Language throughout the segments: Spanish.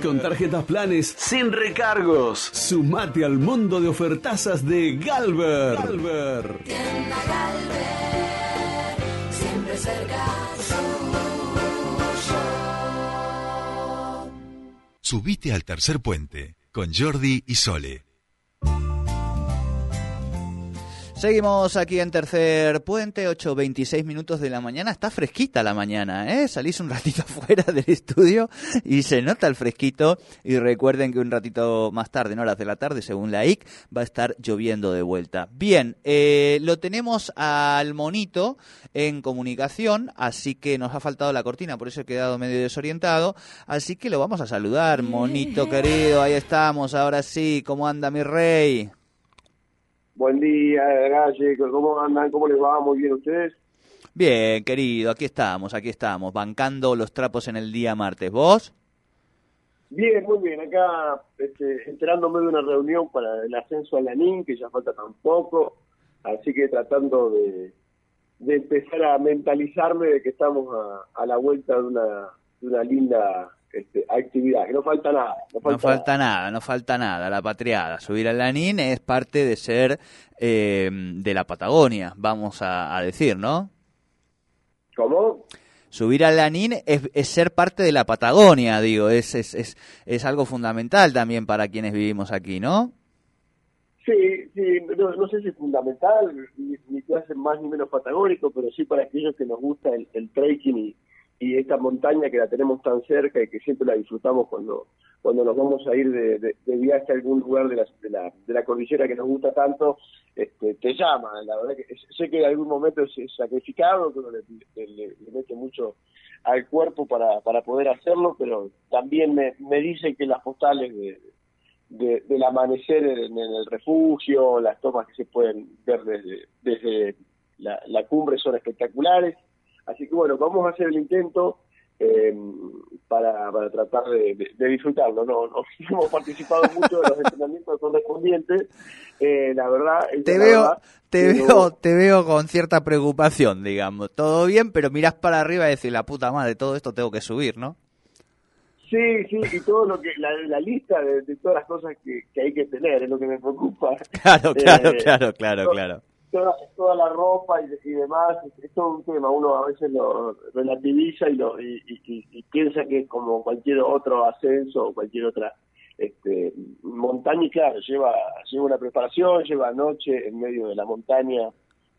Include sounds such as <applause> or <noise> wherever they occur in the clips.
Con tarjetas planes sin recargos. Sumate al mundo de ofertazas de Galver. Galver. siempre cerca Subite al tercer puente con Jordi y Sole. Seguimos aquí en Tercer Puente, 8.26 minutos de la mañana. Está fresquita la mañana, ¿eh? Salís un ratito <laughs> fuera del estudio y se nota el fresquito. Y recuerden que un ratito más tarde, en horas de la tarde, según la IC, va a estar lloviendo de vuelta. Bien, eh, lo tenemos al monito en comunicación, así que nos ha faltado la cortina, por eso he quedado medio desorientado. Así que lo vamos a saludar, monito querido. Ahí estamos, ahora sí. ¿Cómo anda mi rey? Buen día, Galle, ¿cómo andan? ¿Cómo les va? Muy bien, ¿ustedes? Bien, querido, aquí estamos, aquí estamos, bancando los trapos en el día martes. ¿Vos? Bien, muy bien. Acá este, enterándome de una reunión para el ascenso a la NIN, que ya falta tan poco, así que tratando de, de empezar a mentalizarme de que estamos a, a la vuelta de una, de una linda este, actividad, que no falta nada. No falta, nada. no falta nada. La patriada, subir al Lanín es parte de ser eh, de la Patagonia, vamos a, decir, ¿no? ¿Cómo? Subir al Lanín es, es, ser parte de la Patagonia, digo, es, es, es, es algo fundamental también para quienes vivimos aquí, ¿no? Sí, sí, no, sé si es fundamental, ni, ni que hace más ni menos patagónico, pero sí para aquellos que nos gusta el, el trekking y, y esta montaña que la tenemos tan cerca y que siempre la disfrutamos cuando cuando nos vamos a ir de, viaje a algún lugar de la, de la, de, la, cordillera que nos gusta tanto, este, te llama. La verdad que sé que en algún momento es, sacrificado, pero le, le, mete mucho al cuerpo para, para poder hacerlo, pero también me, me dicen que las postales de, del amanecer en, el refugio, las tomas que se pueden ver desde, desde la cumbre son espectaculares Así que bueno, vamos a hacer el intento eh, para, para tratar de, disfrutarlo. No, no, <laughs> hemos participado mucho de los entrenamientos correspondientes. Eh, la verdad, te veo, te veo, te veo con cierta preocupación, digamos. Todo bien, pero miras para arriba y decís la puta madre, todo esto tengo que subir, ¿no? Sí, sí, y todo lo que, la, lista de, todas las cosas que, hay que tener es lo que me preocupa. <laughs> Claro, claro, <laughs> eh, claro, claro, claro toda, toda la ropa y, demás, es, todo un tema. Uno a veces lo relativiza y, lo, y, piensa que es como cualquier otro ascenso o cualquier otra este, montaña y claro, lleva, lleva una preparación, lleva noche en medio de la montaña,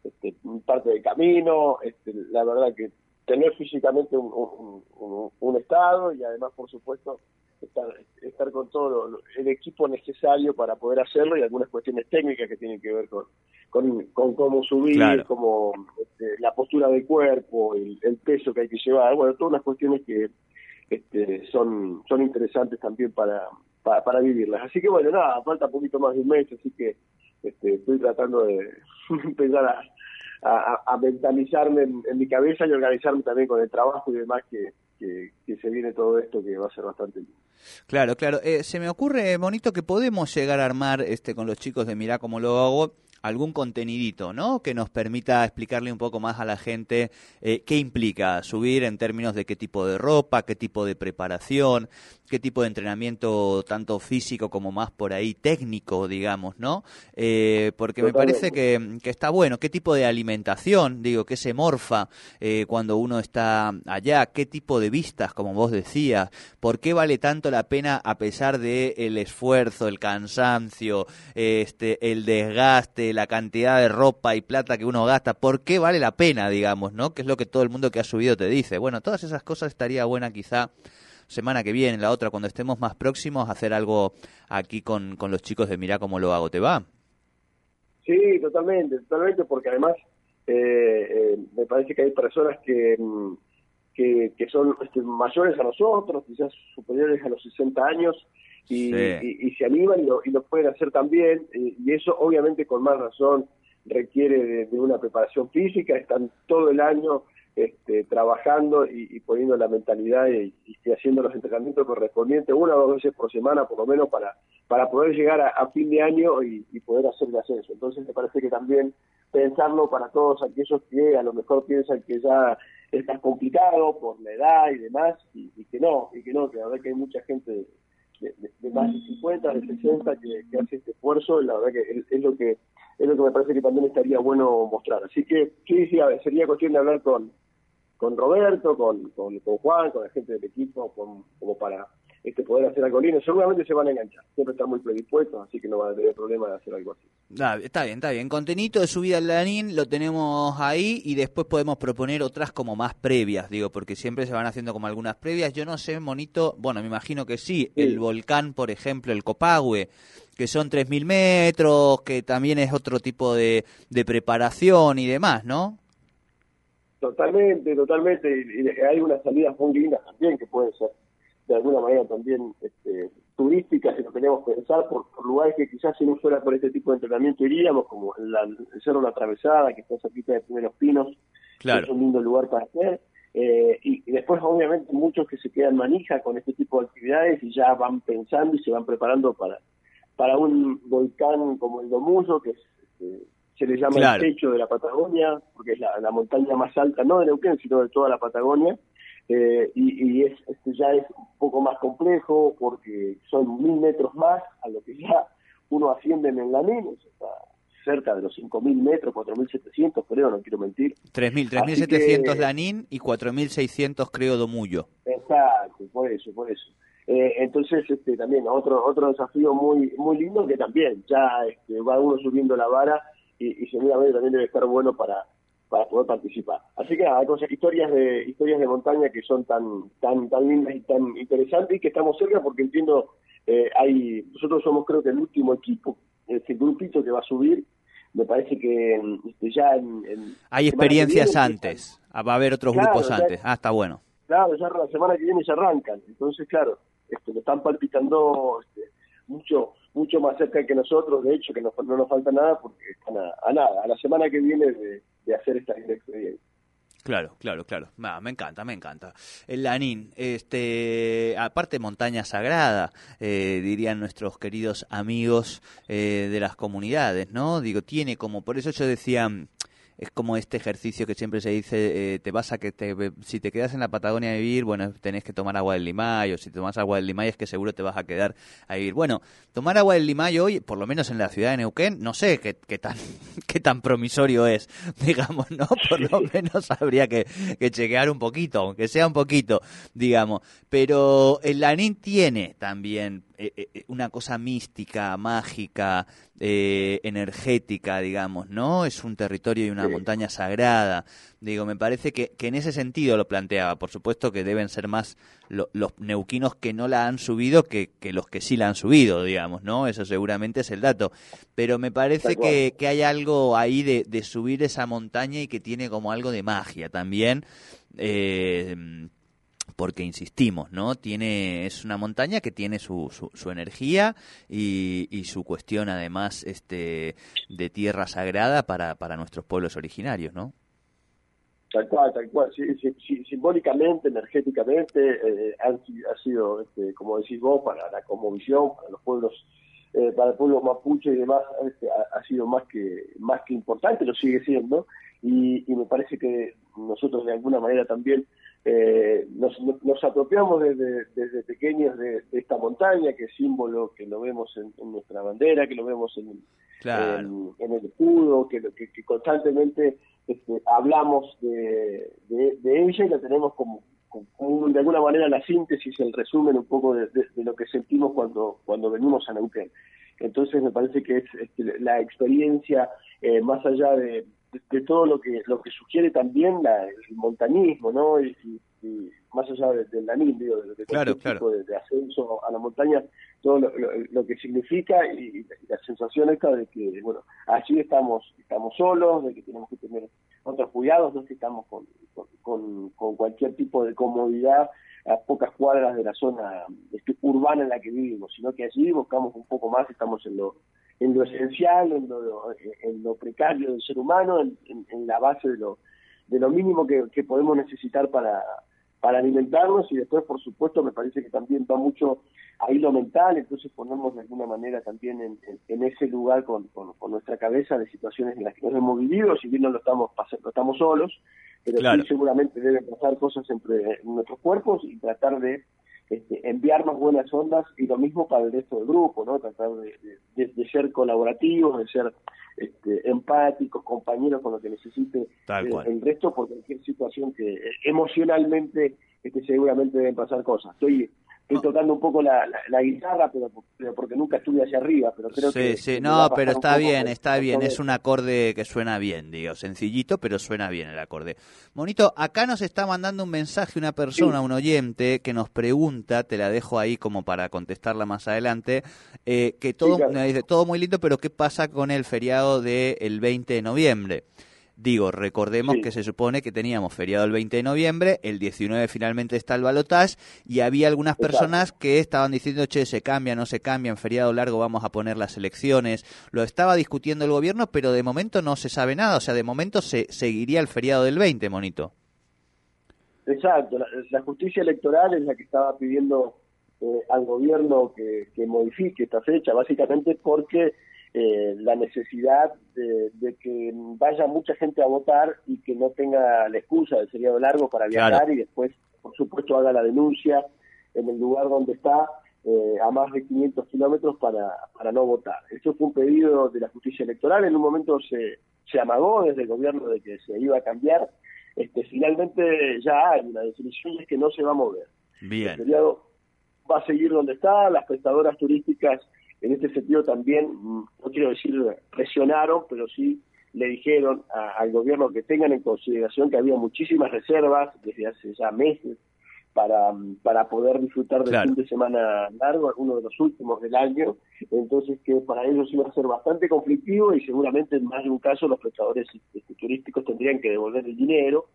este, parte del camino, este, la verdad que tener físicamente un estado y además, por supuesto, estar, estar con todo el equipo necesario para poder hacerlo y algunas cuestiones técnicas que tienen que ver con, con, cómo subir, como este, la postura del cuerpo, el, peso que hay que llevar, bueno, todas las cuestiones que este, son, son interesantes también para, para, vivirlas. Así que bueno, nada, falta un poquito más de un mes, así que este, estoy tratando de <laughs> empezar a, a, mentalizarme en, mi cabeza y organizarme también con el trabajo y demás que, que, se viene todo esto que va a ser bastante. Claro, claro. Eh, se me ocurre, Monito, que podemos llegar a armar este con los chicos de Mirá cómo lo hago algún contenidito, ¿no? Que nos permita explicarle un poco más a la gente eh, qué implica subir en términos de qué tipo de ropa, qué tipo de preparación, qué tipo de entrenamiento tanto físico como más por ahí técnico, digamos, ¿no? Eh, porque me parece que, está bueno. ¿Qué tipo de alimentación, digo, qué se morfa eh, cuando uno está allá? ¿Qué tipo de vistas, como vos decías? ¿Por qué vale tanto la pena a pesar de el esfuerzo, el cansancio, este, el desgaste, la cantidad de ropa y plata que uno gasta, ¿por qué vale la pena, digamos, no? Que es lo que todo el mundo que ha subido te dice. Bueno, todas esas cosas estaría buena quizá semana que viene, la otra, cuando estemos más próximos, hacer algo aquí con, con los chicos de Mirá cómo lo hago, ¿te va? Sí, totalmente, totalmente, porque además eh, eh, me parece que hay personas que, mm, que, que son este, mayores a nosotros, quizás superiores a los 60 años, y, se animan y lo, y lo, pueden hacer también, y eso obviamente con más razón requiere de, una preparación física, están todo el año este, trabajando y, poniendo la mentalidad y, haciendo los entrenamientos correspondientes una o dos veces por semana por lo menos para, para poder llegar a, fin de año y, poder hacer el ascenso. Entonces me parece que también pensarlo para todos aquellos que a lo mejor piensan que ya es más complicado por la edad y demás, y, que no, y que no, que la verdad que hay mucha gente de, más de 50, de 60 que, hace este esfuerzo, y la verdad que es, lo que es lo que me parece que también estaría bueno mostrar. Así que sí, sí, sería cuestión de hablar con, con Roberto, con, con, Juan, con la gente del equipo, como para este, poder hacer algo lindo. Seguramente se van a enganchar, siempre están muy predispuestos, así que no va a tener problema de hacer algo así. está bien, está bien. Contenido de subida al Lanín lo tenemos ahí y después podemos proponer otras como más previas, digo, porque siempre se van haciendo como algunas previas. Yo no sé, Monito, bueno, me imagino que sí, el volcán, por ejemplo, el Copagüe, que son 3.000 metros, que también es otro tipo de, de preparación y demás, ¿no? Totalmente, totalmente. Y hay unas salidas muy lindas también que pueden ser de alguna manera también este, turísticas, si lo queremos pensar, por, lugares que quizás si no fuera por este tipo de entrenamiento iríamos, como el, Cerro La Atravesada, que está cerquita de Primeros Pinos, que es un lindo lugar para hacer. Eh, y, después, obviamente, muchos que se quedan manija con este tipo de actividades y ya van pensando y se van preparando para, para un volcán como el Domuso, que este, se le llama el techo de la Patagonia, porque es la, la montaña más alta, no de Neuquén, sino de toda la Patagonia eh, y, es, este ya es un poco más complejo porque son mil metros más a lo que ya uno asciende en el Lanín, está cerca de los 5.000 metros, 4.700 creo, no quiero mentir. 3.000, 3.700 Lanín y 4.600 creo Domullo. Exacto, por eso, por eso. Eh, entonces, este, también otro otro desafío muy muy lindo que también ya este, va uno subiendo la vara y, y seguramente también debe estar bueno para para poder participar. Así que hay cosas, historias de historias de montaña que son tan tan tan lindas y tan interesantes y que estamos cerca porque entiendo eh, hay nosotros somos creo que el último equipo, ese grupito que va a subir. Me parece que este, ya en, hay experiencias antes, ah, va a haber otros grupos antes. Ah, está bueno. Claro, ya la semana que viene se arrancan. Entonces, claro, este, lo están palpitando este, mucho mucho más cerca que nosotros, de hecho, que no, no nos falta nada porque están a, nada, a la semana que viene de, de hacer esta experiencia. Claro, claro, claro. me encanta, me encanta. El Lanín, este, aparte montaña sagrada, eh, dirían nuestros queridos amigos eh, de las comunidades, ¿no? Digo, tiene como, por eso yo decía, es como este ejercicio que siempre se dice, eh, te vas a que te, si te quedas en la Patagonia a vivir, bueno, tenés que tomar agua del Limay, o si tomas agua del Limay es que seguro te vas a quedar a vivir. Bueno, tomar agua del Limay hoy, por lo menos en la ciudad de Neuquén, no sé qué, qué tan <laughs> qué tan promisorio es, <laughs> digamos, ¿no? Por lo menos habría que, que chequear un poquito, aunque sea un poquito, digamos. Pero el Lanín tiene también eh, eh, una cosa mística, mágica, energética, digamos, ¿no? Es un territorio y una montaña sagrada. Digo, me parece que, que, en ese sentido lo planteaba. Por supuesto que deben ser más los neuquinos que no la han subido que, que, los que sí la han subido, digamos, ¿no? Eso seguramente es el dato. Pero me parece que, que, hay algo ahí de, de, subir esa montaña y que tiene como algo de magia también. Eh, porque insistimos, ¿no? Tiene, es una montaña que tiene su, su, energía y, y, su cuestión además este, de tierra sagrada para, para nuestros pueblos originarios, ¿no? Tal cual, tal cual. Sí, simbólicamente, energéticamente, eh, ha, sido, este, como decís vos, para la conmovisión, para los pueblos, eh, para el pueblo mapuche y demás, este, ha, sido más que más que importante, lo sigue siendo, y me parece que nosotros de alguna manera también eh, nos, nos, apropiamos desde, desde pequeños de, esta montaña, que es símbolo, que lo vemos en, nuestra bandera, que lo vemos en, en, el escudo, que, que, constantemente este, hablamos de, de, ella y la tenemos como, de alguna manera la síntesis, el resumen un poco de, lo que sentimos cuando, cuando venimos a Neuquén. Entonces me parece que es, la experiencia, eh, más allá de, de, todo lo que lo que sugiere también la, el montañismo, ¿no? Y, más allá del lanín, digo, de, de claro, tipo de, ascenso a la montaña, todo lo, que significa y, la sensación esta de que, bueno, allí estamos estamos solos, de que tenemos que tener otros cuidados, no que estamos con, con, con cualquier tipo de comodidad a pocas cuadras de la zona este, urbana en la que vivimos, sino que allí buscamos un poco más, estamos en lo en lo esencial, en lo, en lo precario del ser humano, en, en, la base de lo, de lo mínimo que, que, podemos necesitar para, para alimentarnos. Y después, por supuesto, me parece que también va mucho ahí lo mental, entonces ponemos de alguna manera también en, en ese lugar con, con, nuestra cabeza de situaciones en las que nos hemos vivido, si bien no lo estamos, no estamos solos, pero Claro. sí seguramente deben pasar cosas entre nuestros cuerpos y tratar de este, enviarnos buenas ondas y lo mismo para el resto del grupo, ¿no? Tratar de, de- de ser colaborativos, de ser este, empáticos, compañeros con lo que necesite Tal eh, cual. el resto por cualquier situación que eh, emocionalmente este, seguramente deben pasar cosas. Estoy estoy tocando un poco la, la- la guitarra, pero, pero porque nunca estuve hacia arriba, pero creo sí, que... sí, no, pero está bien, está bien, es un acorde que suena bien, digo, sencillito, pero suena bien el acorde. Monito, acá nos está mandando un mensaje una persona, un oyente, que nos pregunta, te la dejo ahí como para contestarla más adelante, eh, que todo, claro. me dice, todo muy lindo, pero ¿qué pasa con el feriado del 20 de noviembre? Digo, recordemos Sí. que se supone que teníamos feriado el 20 de noviembre, el 19 finalmente está el balotaje y había algunas Exacto. personas que estaban diciendo, che, se cambia, no se cambia, en feriado largo vamos a poner las elecciones. Lo estaba discutiendo el gobierno, pero de momento no se sabe nada, o sea, de momento se seguiría el feriado del 20, monito. Exacto, la, la justicia electoral es la que estaba pidiendo eh, al gobierno que, que modifique esta fecha, básicamente porque eh, la necesidad de, de que vaya mucha gente a votar y que no tenga la excusa del feriado largo para viajar Claro. y después, por supuesto, haga la denuncia en el lugar donde está eh, a más de 500 kilómetros para, para no votar. Eso fue un pedido de la justicia electoral, en un momento se, se amagó desde el gobierno de que se iba a cambiar, este, finalmente ya hay una definición es que no se va a mover. El feriado va a seguir donde está, las prestadoras turísticas en este sentido también, mm, no quiero decir presionaron, pero sí le dijeron a- al gobierno que tengan en consideración que había muchísimas reservas desde hace ya meses para, mm, para poder disfrutar del Claro. fin de semana largo, uno de los últimos del año, entonces que para ellos iba a ser bastante conflictivo y seguramente en más de un caso los prestadores este, turísticos tendrían que devolver el dinero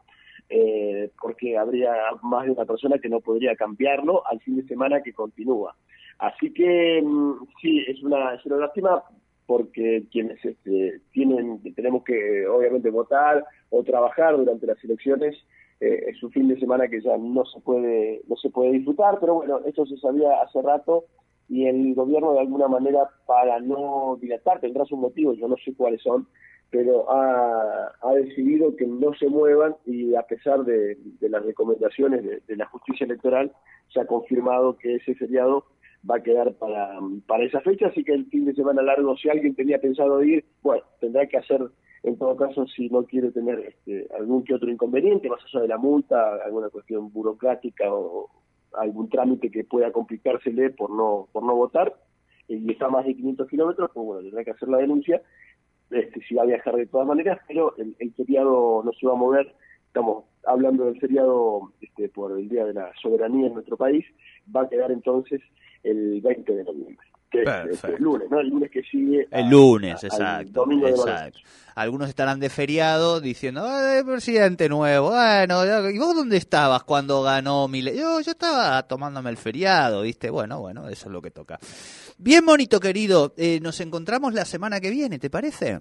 eh, porque habría más de una persona que no podría cambiarlo al fin de semana que continúa. Así que mm, sí, es una, es una lástima porque quienes este, tienen, tenemos que obviamente votar o trabajar durante las elecciones, eh, es un fin de semana que ya no se puede, no se puede disfrutar, pero bueno, esto se sabía hace rato y el gobierno de alguna manera para no dilatar, tendrá sus motivos, yo no sé cuáles son, pero ha, ha decidido que no se muevan y a pesar de, las recomendaciones de, de la justicia electoral, se ha confirmado que ese feriado va a quedar para, para esa fecha, así que el fin de semana largo, si alguien tenía pensado ir, bueno, tendrá que hacer, en todo caso, si no quiere tener este, algún que otro inconveniente, más allá de la multa, alguna cuestión burocrática o algún trámite que pueda complicársele por no, por no votar, y está a más de 500 kilómetros, pues bueno, tendrá que hacer la denuncia, este, si va a viajar de todas maneras, pero el, el feriado no se va a mover, estamos hablando del feriado este, por el Día de la Soberanía en nuestro país, va a quedar entonces el 20 de noviembre, que es Perfecto. este, el lunes, ¿no? El lunes que sigue. el lunes, a- exacto. Algunos estarán de feriado diciendo, "Ay, presidente nuevo, bueno, ¿y vos dónde estabas cuando ganó Milei? Yo, yo estaba tomándome el feriado, ¿viste? Bueno, bueno, eso es lo que toca. Bien, monito querido, eh, nos encontramos la semana que viene, ¿te parece?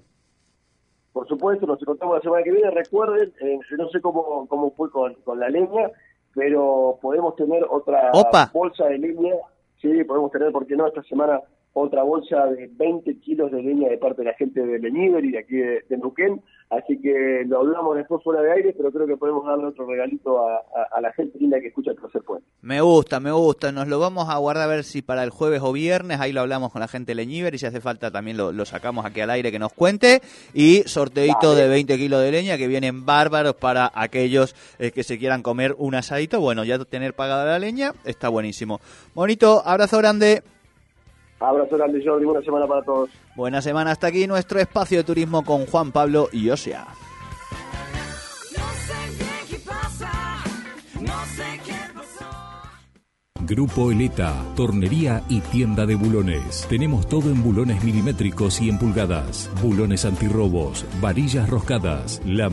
Por supuesto, nos encontramos la semana que viene. Recuerden, eh, no sé cómo, cómo fue con, con la leña, pero podemos tener otra Opa. bolsa de leña. Sí, podemos tener, ¿por qué no? Esta semana otra bolsa de 20 kilos de leña de parte de la gente de Leniver y de aquí de, de Neuquén. Así que lo hablamos después fuera de aire, pero creo que podemos darle otro regalito a, a- a la gente linda que escucha el tercer puente. Me gusta, me gusta. Nos lo vamos a guardar a ver si para el jueves o viernes. Ahí lo hablamos con la gente de Leñiver y si hace falta también lo, lo sacamos aquí al aire que nos cuente. Y sorteito Dale. de 20 kilos de leña que vienen bárbaros para aquellos eh, que se quieran comer un asadito. Bueno, ya tener pagada la leña está buenísimo. Bonito, abrazo grande. Abrazo grande, Jordi. Buena semana para todos. Buena semana hasta aquí nuestro espacio de turismo con Juan Pablo y Osea. No sé qué pasa, no sé qué pasó. Grupo Eleta, tornería y tienda de bulones. Tenemos todo en bulones milimétricos y en pulgadas, bulones antirrobos, varillas roscadas, la